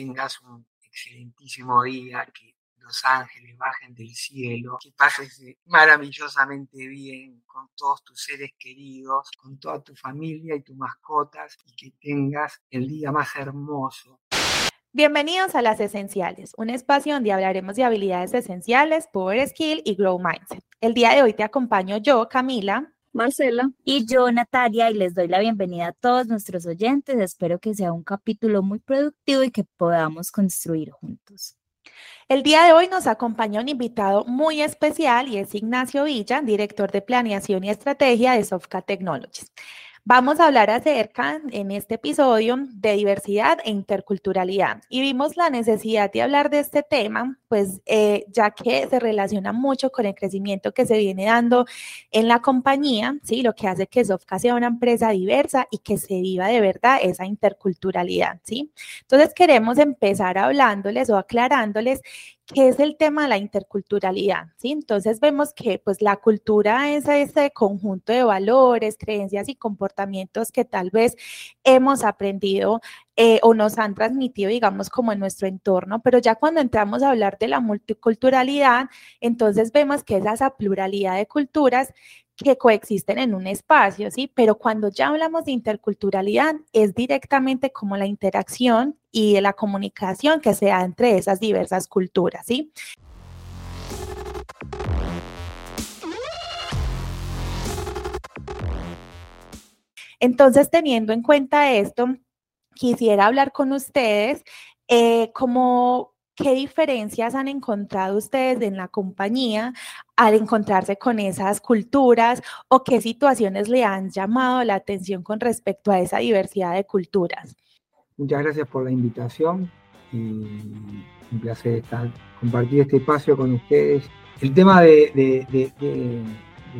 tengas un excelentísimo día, que los ángeles bajen del cielo, que pases maravillosamente bien con todos tus seres queridos, con toda tu familia y tus mascotas y que tengas el día más hermoso. Bienvenidos a Las Esenciales, un espacio donde hablaremos de habilidades esenciales, Power Skill y Grow Mindset. El día de hoy te acompaño yo, Camila. Marcela. Y yo, Natalia, y les doy la bienvenida a todos nuestros oyentes. Espero que sea un capítulo muy productivo y que podamos construir juntos. El día de hoy nos acompaña un invitado muy especial y es Ignacio Villa, director de Planeación y Estrategia de Sofca Technologies. Vamos a hablar acerca en este episodio de diversidad e interculturalidad y vimos la necesidad de hablar de este tema, pues eh, ya que se relaciona mucho con el crecimiento que se viene dando en la compañía, ¿sí? lo que hace que Sofca sea una empresa diversa y que se viva de verdad esa interculturalidad. ¿sí? Entonces queremos empezar hablándoles o aclarándoles ¿Qué es el tema de la interculturalidad? ¿sí? Entonces vemos que pues, la cultura es ese conjunto de valores, creencias y comportamientos que tal vez hemos aprendido eh, o nos han transmitido, digamos, como en nuestro entorno, pero ya cuando entramos a hablar de la multiculturalidad, entonces vemos que es esa pluralidad de culturas que coexisten en un espacio, ¿sí? Pero cuando ya hablamos de interculturalidad, es directamente como la interacción y la comunicación que se da entre esas diversas culturas, ¿sí? Entonces, teniendo en cuenta esto, quisiera hablar con ustedes eh, como ¿Qué diferencias han encontrado ustedes en la compañía al encontrarse con esas culturas o qué situaciones le han llamado la atención con respecto a esa diversidad de culturas? Muchas gracias por la invitación y un placer estar, compartir este espacio con ustedes. El tema de, de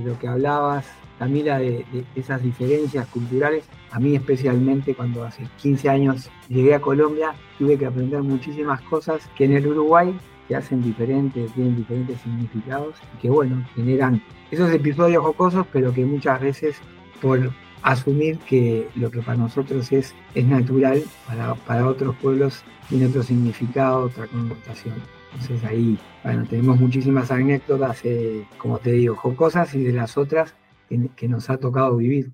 lo que hablabas Camila, de, de, esas diferencias culturales. A mí especialmente cuando hace 15 años llegué a Colombia, tuve que aprender muchísimas cosas que en el Uruguay se hacen diferentes, tienen diferentes significados y que bueno, generan esos episodios jocosos, pero que muchas veces por asumir que lo que para nosotros es, es natural, para, para otros pueblos tiene otro significado, otra connotación. Entonces ahí, bueno, tenemos muchísimas anécdotas, eh, como te digo, jocosas y de las otras que, nos ha tocado vivir.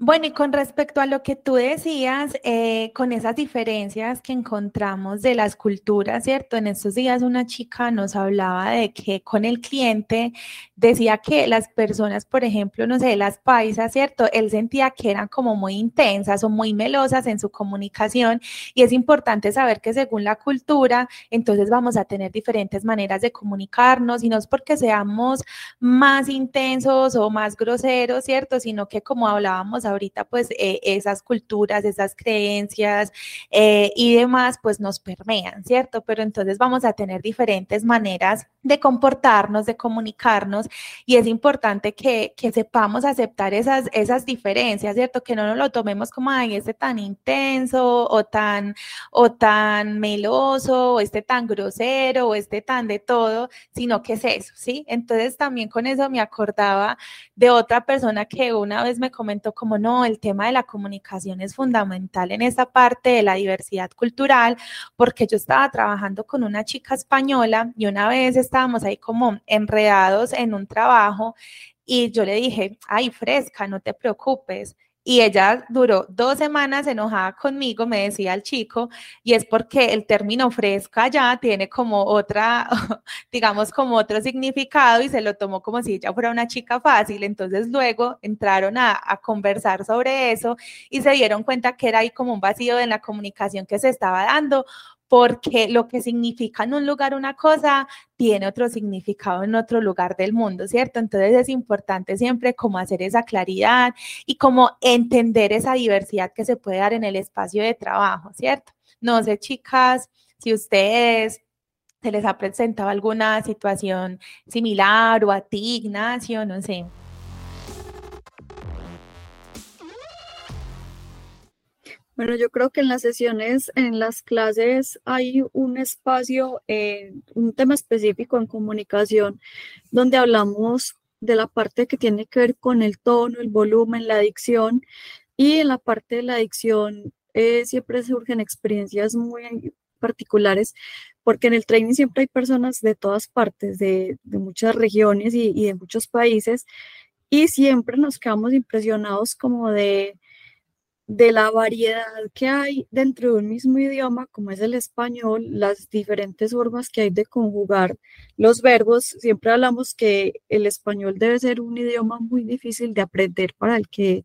Bueno, y con respecto a lo que tú decías, eh, con esas diferencias que encontramos de las culturas, ¿cierto? En estos días una chica nos hablaba de que con el cliente decía que las personas, por ejemplo, no sé, las paisas, ¿cierto? Él sentía que eran como muy intensas o muy melosas en su comunicación y es importante saber que según la cultura, entonces vamos a tener diferentes maneras de comunicarnos y no es porque seamos más intensos o más groseros, ¿cierto? Sino que como hablábamos ahorita, pues eh, esas culturas, esas creencias eh, y demás, pues nos permean, ¿cierto? Pero entonces vamos a tener diferentes maneras de comportarnos, de comunicarnos y es importante que, que sepamos aceptar esas, esas diferencias, ¿cierto? Que no nos lo tomemos como, ay, este tan intenso o tan, o tan meloso o este tan grosero o este tan de todo, sino que es eso, ¿sí? Entonces también con eso me acordaba de otra persona que una vez me comentó como no, el tema de la comunicación es fundamental en esa parte de la diversidad cultural, porque yo estaba trabajando con una chica española y una vez estábamos ahí como enredados en un trabajo y yo le dije, ay, fresca, no te preocupes, y ella duró dos semanas enojada conmigo, me decía el chico, y es porque el término fresca ya tiene como otra, digamos, como otro significado y se lo tomó como si ella fuera una chica fácil. Entonces luego entraron a, a conversar sobre eso y se dieron cuenta que era ahí como un vacío en la comunicación que se estaba dando porque lo que significa en un lugar una cosa tiene otro significado en otro lugar del mundo, ¿cierto? Entonces es importante siempre como hacer esa claridad y como entender esa diversidad que se puede dar en el espacio de trabajo, ¿cierto? No sé, chicas, si ustedes se les ha presentado alguna situación similar o a ti, Ignacio, no sé. Bueno, yo creo que en las sesiones, en las clases hay un espacio, eh, un tema específico en comunicación donde hablamos de la parte que tiene que ver con el tono, el volumen, la dicción. Y en la parte de la dicción eh, siempre surgen experiencias muy particulares, porque en el training siempre hay personas de todas partes, de, muchas regiones y, y de muchos países, y siempre nos quedamos impresionados como de de la variedad que hay dentro de un mismo idioma, como es el español, las diferentes formas que hay de conjugar los verbos. Siempre hablamos que el español debe ser un idioma muy difícil de aprender para el que,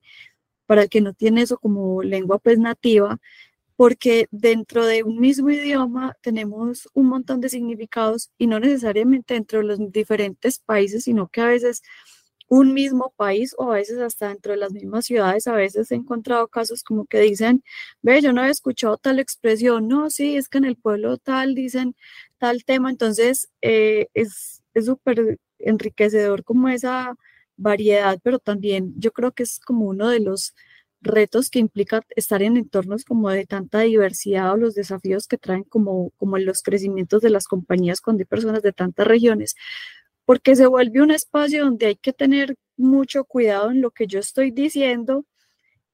para el que no tiene eso como lengua pues nativa, porque dentro de un mismo idioma tenemos un montón de significados y no necesariamente dentro de los diferentes países, sino que a veces un mismo país o a veces hasta dentro de las mismas ciudades, a veces he encontrado casos como que dicen, ve, yo no he escuchado tal expresión, no, sí, es que en el pueblo tal dicen tal tema, entonces eh, es súper enriquecedor como esa variedad, pero también yo creo que es como uno de los retos que implica estar en entornos como de tanta diversidad o los desafíos que traen como, como los crecimientos de las compañías cuando hay personas de tantas regiones, porque se vuelve un espacio donde hay que tener mucho cuidado en lo que yo estoy diciendo.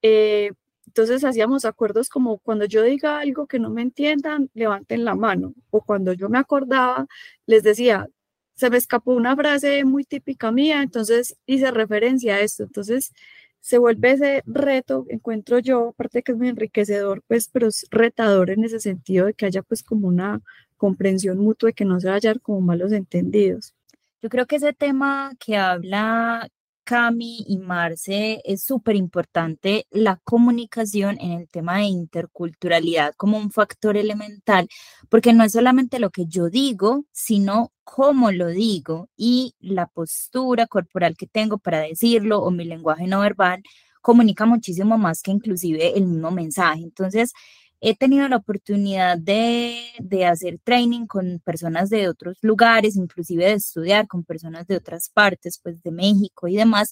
Eh, entonces hacíamos acuerdos como cuando yo diga algo que no me entiendan, levanten la mano. O cuando yo me acordaba, les decía, se me escapó una frase muy típica mía, entonces hice referencia a esto. Entonces se vuelve ese reto, encuentro yo, aparte que es muy enriquecedor, pues, pero es retador en ese sentido de que haya pues como una comprensión mutua y que no se vayan como malos entendidos. Yo creo que ese tema que habla Cami y Marce es súper importante, la comunicación en el tema de interculturalidad como un factor elemental, porque no es solamente lo que yo digo, sino cómo lo digo y la postura corporal que tengo para decirlo o mi lenguaje no verbal comunica muchísimo más que inclusive el mismo mensaje. Entonces, he tenido la oportunidad de, hacer training con personas de otros lugares, inclusive de estudiar con personas de otras partes, pues de México y demás.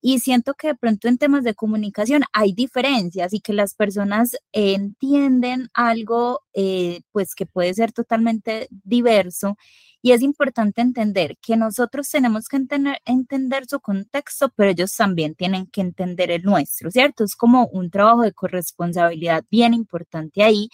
Y siento que de pronto en temas de comunicación hay diferencias y que las personas entienden algo, eh, pues que puede ser totalmente diverso y es importante entender que nosotros tenemos que entender, entender su contexto, pero ellos también tienen que entender el nuestro, ¿cierto? Es como un trabajo de corresponsabilidad bien importante ahí.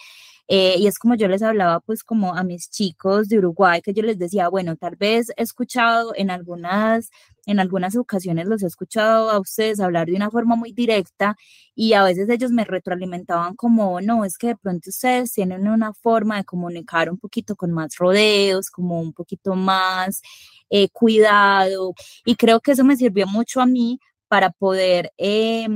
Eh, y es como yo les hablaba, pues como a mis chicos de Uruguay, que yo les decía, bueno, tal vez he escuchado en algunas, en algunas ocasiones los he escuchado a ustedes hablar de una forma muy directa y a veces ellos me retroalimentaban como, no, es que de pronto ustedes tienen una forma de comunicar un poquito con más rodeos, como un poquito más eh, cuidado. Y creo que eso me sirvió mucho a mí para poder... Eh,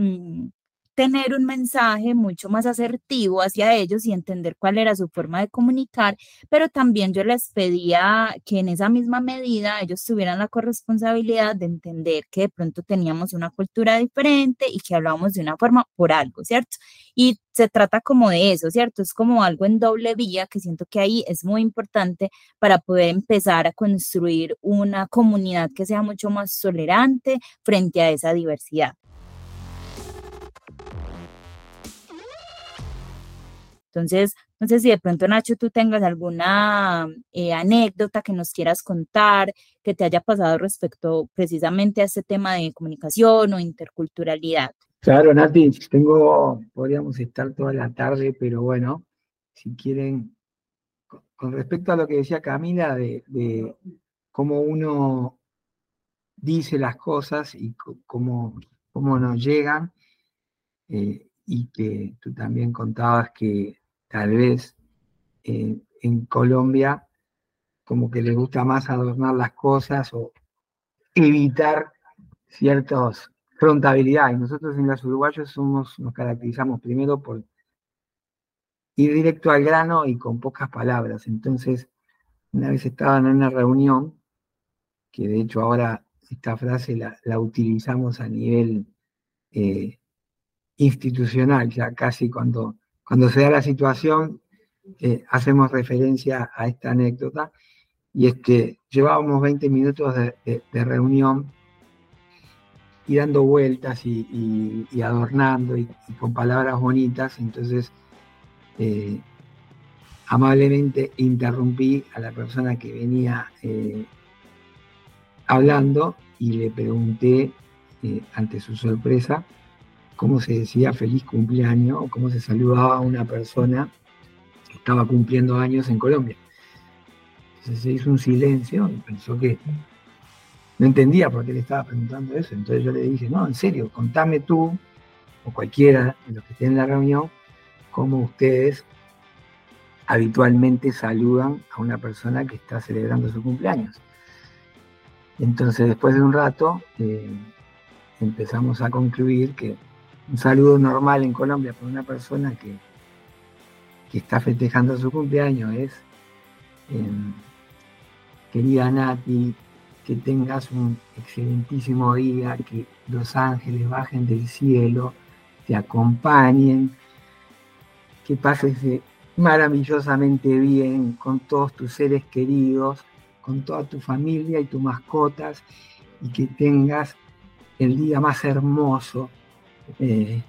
tener un mensaje mucho más asertivo hacia ellos y entender cuál era su forma de comunicar, pero también yo les pedía que en esa misma medida ellos tuvieran la corresponsabilidad de entender que de pronto teníamos una cultura diferente y que hablábamos de una forma por algo, ¿cierto? Y se trata como de eso, ¿cierto? Es como algo en doble vía que siento que ahí es muy importante para poder empezar a construir una comunidad que sea mucho más tolerante frente a esa diversidad. Entonces, no sé si de pronto, Nacho, tú tengas alguna eh, anécdota que nos quieras contar, que te haya pasado respecto precisamente a este tema de comunicación o interculturalidad. Claro, Nati, tengo, podríamos estar toda la tarde, pero bueno, si quieren, con respecto a lo que decía Camila de, cómo uno dice las cosas y cómo, cómo nos llegan, eh, y que tú también contabas que tal vez eh, en Colombia como que les gusta más adornar las cosas o evitar ciertas frontabilidades. Nosotros en los uruguayos somos, nos caracterizamos primero por ir directo al grano y con pocas palabras. Entonces, una vez estaban en una reunión, que de hecho ahora esta frase la, utilizamos a nivel eh, institucional, ya casi cuando cuando se da la situación, eh, hacemos referencia a esta anécdota, y es llevábamos 20 minutos de, reunión y dando vueltas y, adornando y, con palabras bonitas, entonces eh, amablemente interrumpí a la persona que venía eh, hablando y le pregunté, ante su sorpresa, cómo se decía feliz cumpleaños cómo se saludaba a una persona estaba cumpliendo años en Colombia. Entonces se hizo un silencio y pensó que no entendía por qué le estaba preguntando eso. Entonces yo le dije, no, en serio, contame tú, o cualquiera de los que estén en la reunión, cómo ustedes habitualmente saludan a una persona que está celebrando su cumpleaños. Entonces, después de un rato, eh, empezamos a concluir que un saludo normal en Colombia para una persona que, que está festejando su cumpleaños es, em, querida Nati, que tengas un excelentísimo día, que los ángeles bajen del cielo, te acompañen, que pases maravillosamente bien con todos tus seres queridos, con toda tu familia y tus mascotas, y que tengas el día más hermoso eh,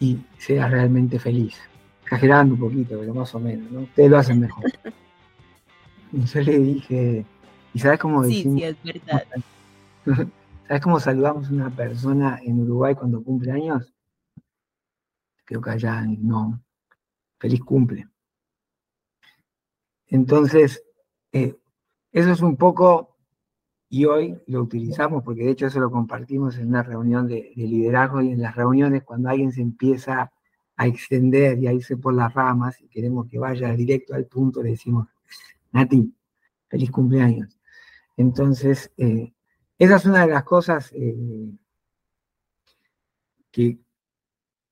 y seas realmente feliz. Exagerando un poquito, pero más o menos, ¿no? Ustedes lo hacen mejor. Y yo le dije, ¿y sabes cómo decimos? Sí, sí, es verdad. ¿Sabes cómo saludamos a una persona en Uruguay cuando cumple años? Creo que allá no. Feliz cumple. Entonces, eh, eso es un poco, y hoy lo utilizamos, porque de hecho eso lo compartimos en una reunión de, de liderazgo y en las reuniones cuando alguien se empieza a extender y a irse por las ramas y queremos que vaya directo al punto, le decimos, Nati, feliz cumpleaños. Entonces, eh, esa es una de las cosas eh, que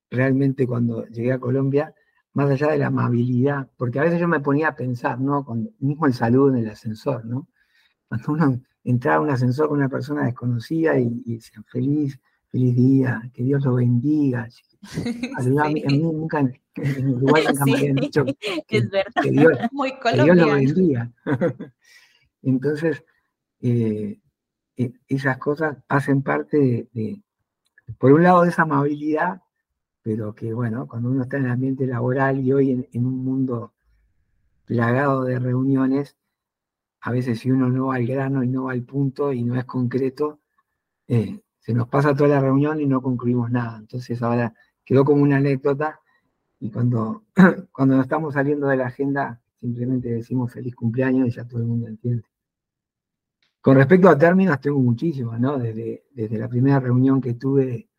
realmente cuando llegué a Colombia, más allá de la amabilidad, porque a veces yo me ponía a pensar, ¿no? Con, mismo el saludo en el ascensor, ¿no? Cuando uno entraba a un ascensor con una persona desconocida y, y feliz, feliz día, que Dios lo bendiga. A mí, nunca, en Uruguay nunca me habían dicho que, es verdad. que Dios, Muy que Dios lo colombiano. bendiga. Entonces, eh, eh, esas cosas hacen parte de, de, por un lado, de esa amabilidad, pero que, bueno, cuando uno está en el ambiente laboral y hoy en, en un mundo plagado de reuniones, a veces si uno no va al grano y no va al punto y no es concreto, eh, se nos pasa toda la reunión y no concluimos nada. Entonces ahora quedó como una anécdota y cuando, cuando nos estamos saliendo de la agenda simplemente decimos feliz cumpleaños y ya todo el mundo entiende. Con respecto a términos, tengo muchísimos, ¿no? Desde, desde la primera reunión que tuve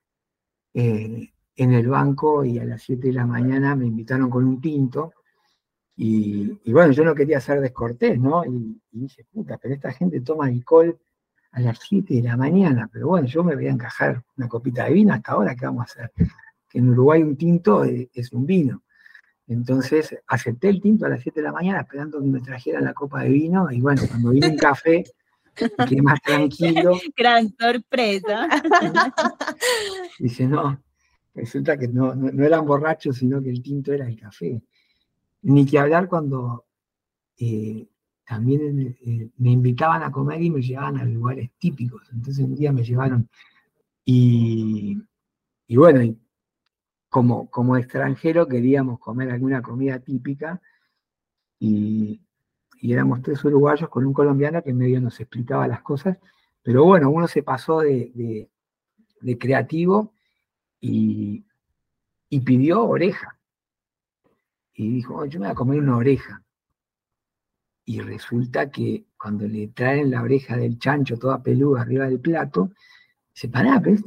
eh, en el banco y a las 7 de la mañana me invitaron con un tinto. Y, y bueno, yo no quería ser descortés, ¿no? Y, y, dije, puta, pero esta gente toma alcohol a las 7 de la mañana. Pero bueno, yo me voy a encajar una copita de vino hasta ahora, ¿qué vamos a hacer? Que en Uruguay un tinto es, es un vino. Entonces acepté el tinto a las 7 de la mañana esperando que me trajeran la copa de vino. Y bueno, cuando vino un café, quedé más tranquilo. Gran sorpresa. Dice, no, resulta que no, no, no, eran borrachos, sino que el tinto era el café. Ni que hablar cuando eh, también eh, me invitaban a comer y me llevaban a lugares típicos. Entonces un día me llevaron y, y bueno, como, como extranjero queríamos comer alguna comida típica y, y éramos tres uruguayos con un colombiano que medio nos explicaba las cosas, pero bueno, uno se pasó de, de, de creativo y, y, pidió oreja. Y dijo, yo me voy a comer una oreja. Y resulta que cuando le traen la oreja del chancho toda peluda arriba del plato, dice, pará, pero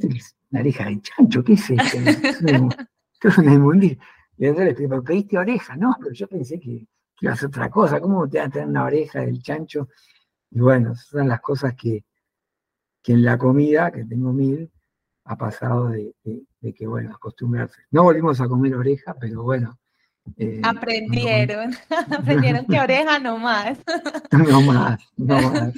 una oreja de chancho, ¿qué es esto? Esto es una inmundicia. Le digo, pediste oreja, no, pero yo pensé que, que iba a otra cosa, ¿cómo te va a traer una oreja del chancho? Y bueno, son las cosas que, que en la comida, que tengo mil, ha pasado de, de, de, que, bueno, acostumbrarse. No volvimos a comer oreja, pero bueno. Eh, aprendieron, no, aprendieron que oreja no más. no más, no más.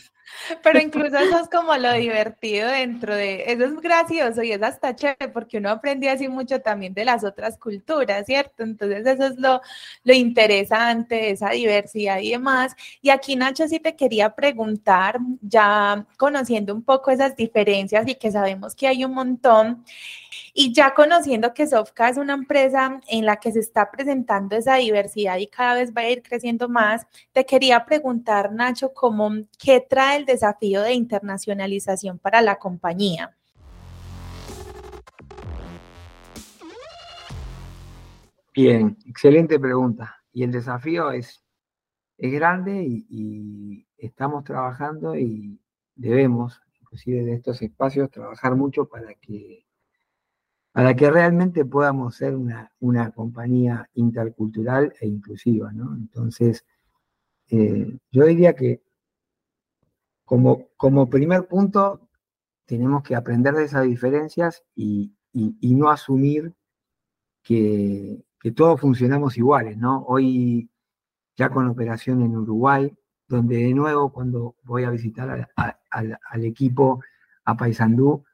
Pero incluso eso es como lo divertido dentro de, eso es gracioso y es hasta chévere porque uno aprende así mucho también de las otras culturas, ¿cierto? Entonces eso es lo, lo interesante, esa diversidad y demás. Y aquí Nacho sí te quería preguntar, ya conociendo un poco esas diferencias y que sabemos que hay un montón, y ya conociendo que Sofka es una empresa en la que se está presentando esa diversidad y cada vez va a ir creciendo más, te quería preguntar, Nacho, ¿cómo, ¿qué trae el desafío de internacionalización para la compañía? Bien, excelente pregunta. y el desafío es, es grande y, estamos trabajando y debemos, inclusive en estos espacios, trabajar mucho para que, para que realmente podamos ser una, una compañía intercultural e inclusiva. ¿no? Entonces, eh, yo diría que como, como primer punto, tenemos que aprender de esas diferencias y, y no asumir que, que todos funcionamos iguales, ¿no? Hoy ya con operación en Uruguay, donde de nuevo cuando voy a visitar al, equipo a Paysandú,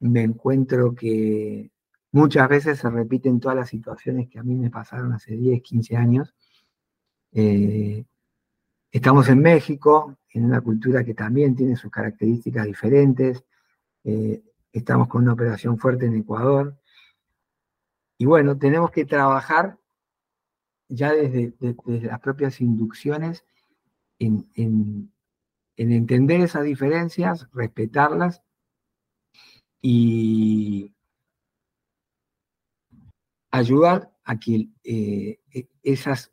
me encuentro que muchas veces se repiten todas las situaciones que a mí me pasaron hace 10, 15 años. Eh, estamos en México, en una cultura que también tiene sus características diferentes. Eh, estamos con una operación fuerte en Ecuador. Y bueno, tenemos que trabajar ya desde, las propias inducciones en, entender esas diferencias, respetarlas y ayudar a que eh, e, esas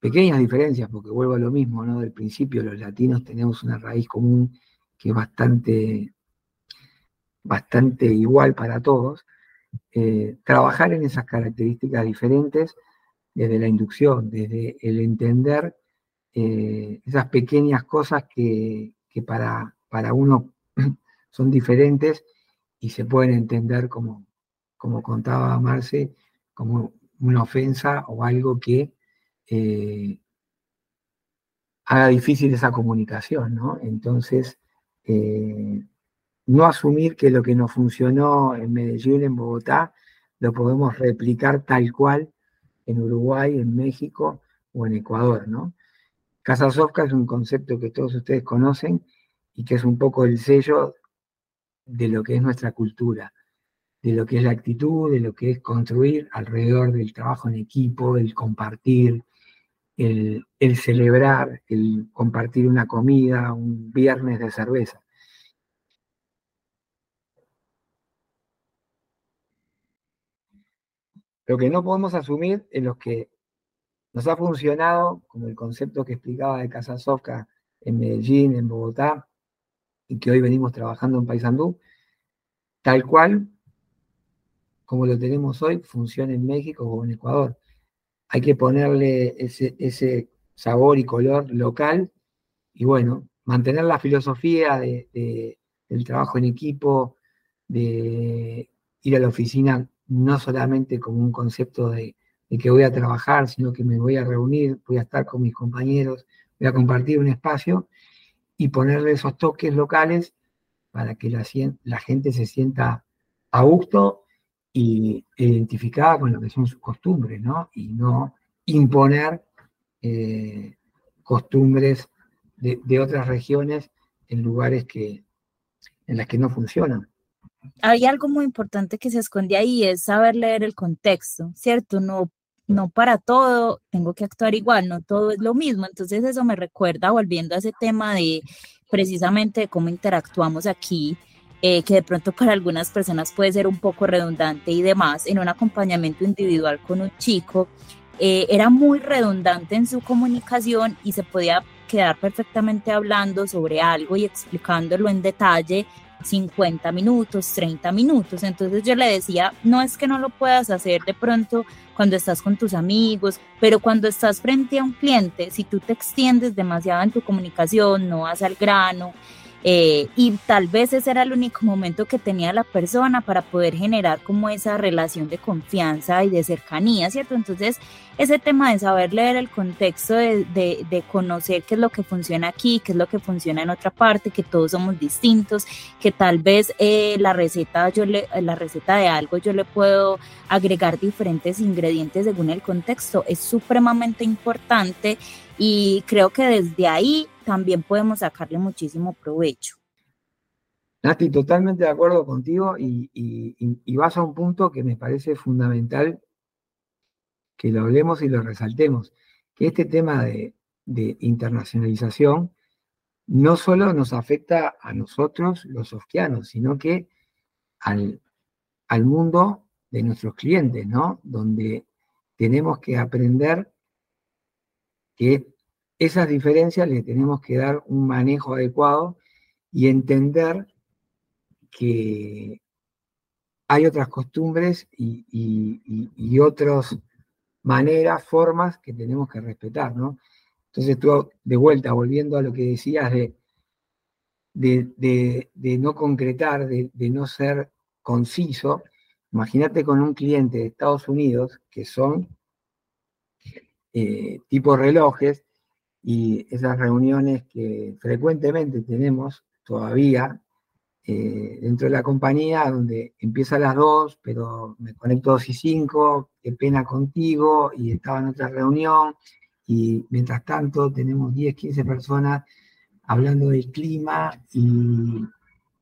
pequeñas diferencias, porque vuelvo a lo mismo, ¿no? Del principio los latinos tenemos una raíz común que es bastante, bastante igual para todos, eh, trabajar en esas características diferentes desde la inducción, desde el entender eh, esas pequeñas cosas que, para, para, uno son diferentes y se pueden entender como, como contaba Marce, como una ofensa o algo que eh, haga difícil esa comunicación, ¿no? Entonces, no asumir que lo que nos funcionó en Medellín, en Bogotá, lo podemos replicar tal cual en Uruguay, en México o en Ecuador, ¿no? Casa es un concepto que todos ustedes conocen y que es un poco el sello de lo que es nuestra cultura, de lo que es la actitud, de lo que es construir alrededor del trabajo en equipo, el compartir, el, el celebrar, el compartir una comida, un viernes de cerveza. Lo que no podemos asumir es lo que nos ha funcionado, como el concepto que explicaba de Casa en Medellín, en Bogotá, y que hoy venimos trabajando en Paysandú, tal cual como lo tenemos hoy, funciona en México o en Ecuador. Hay que ponerle ese, sabor y color local y bueno, mantener la filosofía del trabajo en equipo, de ir a la oficina no solamente como un concepto de, que voy a trabajar, sino que me voy a reunir, voy a estar con mis compañeros, voy a compartir un espacio y ponerle esos toques locales para que la, la gente se sienta a gusto y identificada con lo que son sus costumbres, ¿no? Y no imponer eh, costumbres de, de, otras regiones en lugares que, en las que no funcionan hay algo muy importante que se esconde ahí, es saber leer el contexto, ¿cierto? No, no para todo tengo que actuar igual, no todo es lo mismo. Entonces eso me recuerda, volviendo a ese tema de precisamente cómo interactuamos aquí, eh, que de pronto para algunas personas puede ser un poco redundante y demás, en un acompañamiento individual con un chico, eh, era muy redundante en su comunicación y se podía quedar perfectamente hablando sobre algo y explicándolo en detalle 50 minutos, 30 minutos. Entonces yo le decía, no es que no lo puedas hacer de pronto cuando estás con tus amigos, pero cuando estás frente a un cliente, si tú te extiendes demasiado en tu comunicación, no vas al grano, eh, y tal vez ese era el único momento que tenía la persona para poder generar como esa relación de confianza y de cercanía, ¿cierto? Entonces, ese tema de saber leer el contexto, de, de, conocer qué es lo que funciona aquí, qué es lo que funciona en otra parte, que todos somos distintos, que tal vez eh, la receta, yo le, la receta de algo yo le puedo agregar diferentes ingredientes según el contexto, es supremamente importante y creo que desde ahí también podemos sacarle muchísimo provecho. Nati, totalmente de acuerdo contigo y, vas a un punto que me parece fundamental que lo hablemos y lo resaltemos, que este tema de, internacionalización no solo nos afecta a nosotros los sofquianos, sino que al, al mundo de nuestros clientes, ¿no? Donde tenemos que aprender que esas diferencias le tenemos que dar un manejo adecuado y entender que hay otras costumbres y, otras maneras, formas que tenemos que respetar, ¿no? Entonces tú, de vuelta, volviendo a lo que decías de, de, no concretar, de, no ser conciso, imagínate con un cliente de Estados Unidos que son eh, tipo relojes y esas reuniones que frecuentemente tenemos todavía eh, dentro de la compañía, donde empieza a las 2, pero me conecto 2 y 5, qué pena contigo, y estaba en otra reunión, y mientras tanto tenemos 10, 15 personas hablando del clima, y,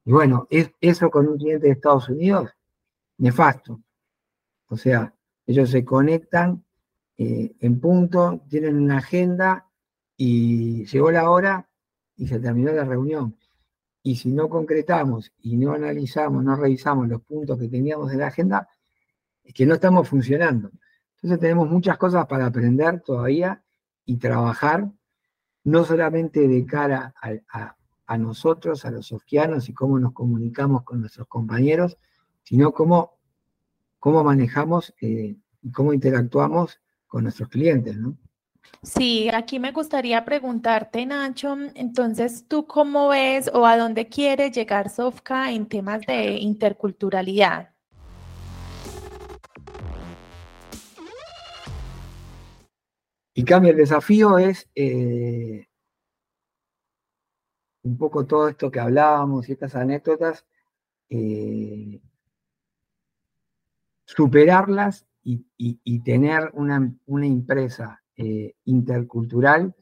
bueno, es, eso con un cliente de Estados Unidos, nefasto. O sea, ellos se conectan eh, en punto, tienen una agenda y llegó la hora y se terminó la reunión. Y si no concretamos y no analizamos, no revisamos los puntos que teníamos en la agenda, es que no estamos funcionando. Entonces tenemos muchas cosas para aprender todavía y trabajar, no solamente de cara a, nosotros, a los sofquianos y cómo nos comunicamos con nuestros compañeros, sino cómo, cómo manejamos eh, y cómo interactuamos con nuestros clientes, ¿no? Sí, aquí me gustaría preguntarte, Nacho, entonces, ¿tú cómo ves o a dónde quiere llegar Sofka en temas de interculturalidad? Y cambia, el desafío es eh, un poco todo esto que hablábamos y estas anécdotas, eh, superarlas y, tener una, una empresa eh, intercultural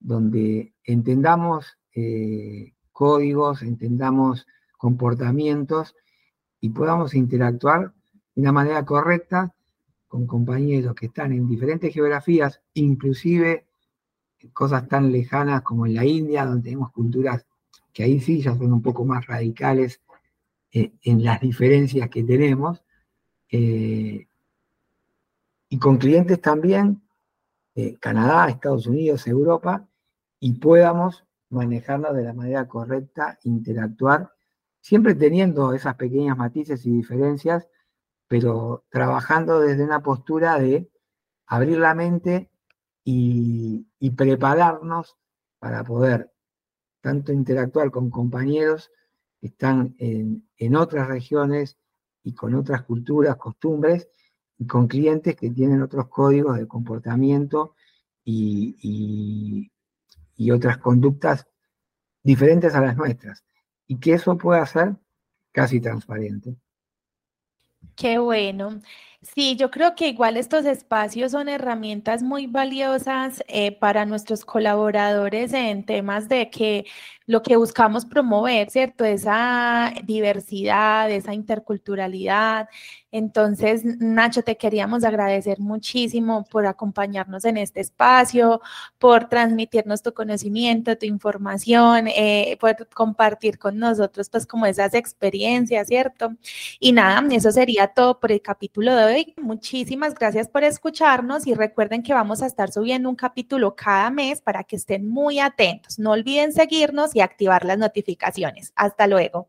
donde entendamos eh, códigos, entendamos comportamientos y podamos interactuar de una manera correcta con compañeros que están en diferentes geografías, inclusive cosas tan lejanas como en la India, donde tenemos culturas que ahí sí ya son un poco más radicales eh, en las diferencias que tenemos, y con clientes también eh, Canadá, Estados Unidos, Europa, y podamos manejarla de la manera correcta, interactuar, siempre teniendo esas pequeñas matices y diferencias, pero trabajando desde una postura de abrir la mente y, prepararnos para poder tanto interactuar con compañeros que están en otras regiones y con otras culturas, costumbres, con clientes que tienen otros códigos de comportamiento y, otras conductas diferentes a las nuestras. Y que eso pueda ser casi transparente. Qué bueno. Sí, yo creo que igual estos espacios son herramientas muy valiosas eh, para nuestros colaboradores en temas de que lo que buscamos promover, ¿cierto? Esa diversidad, esa interculturalidad. Entonces, Nacho, te queríamos agradecer muchísimo por acompañarnos en este espacio, por transmitirnos tu conocimiento, tu información, eh, por compartir con nosotros, pues, como esas experiencias, ¿cierto? Y nada, eso sería todo por el capítulo de Muchísimas gracias por escucharnos y recuerden que vamos a estar subiendo un capítulo cada mes para que estén muy atentos. No olviden seguirnos y activar las notificaciones. Hasta luego.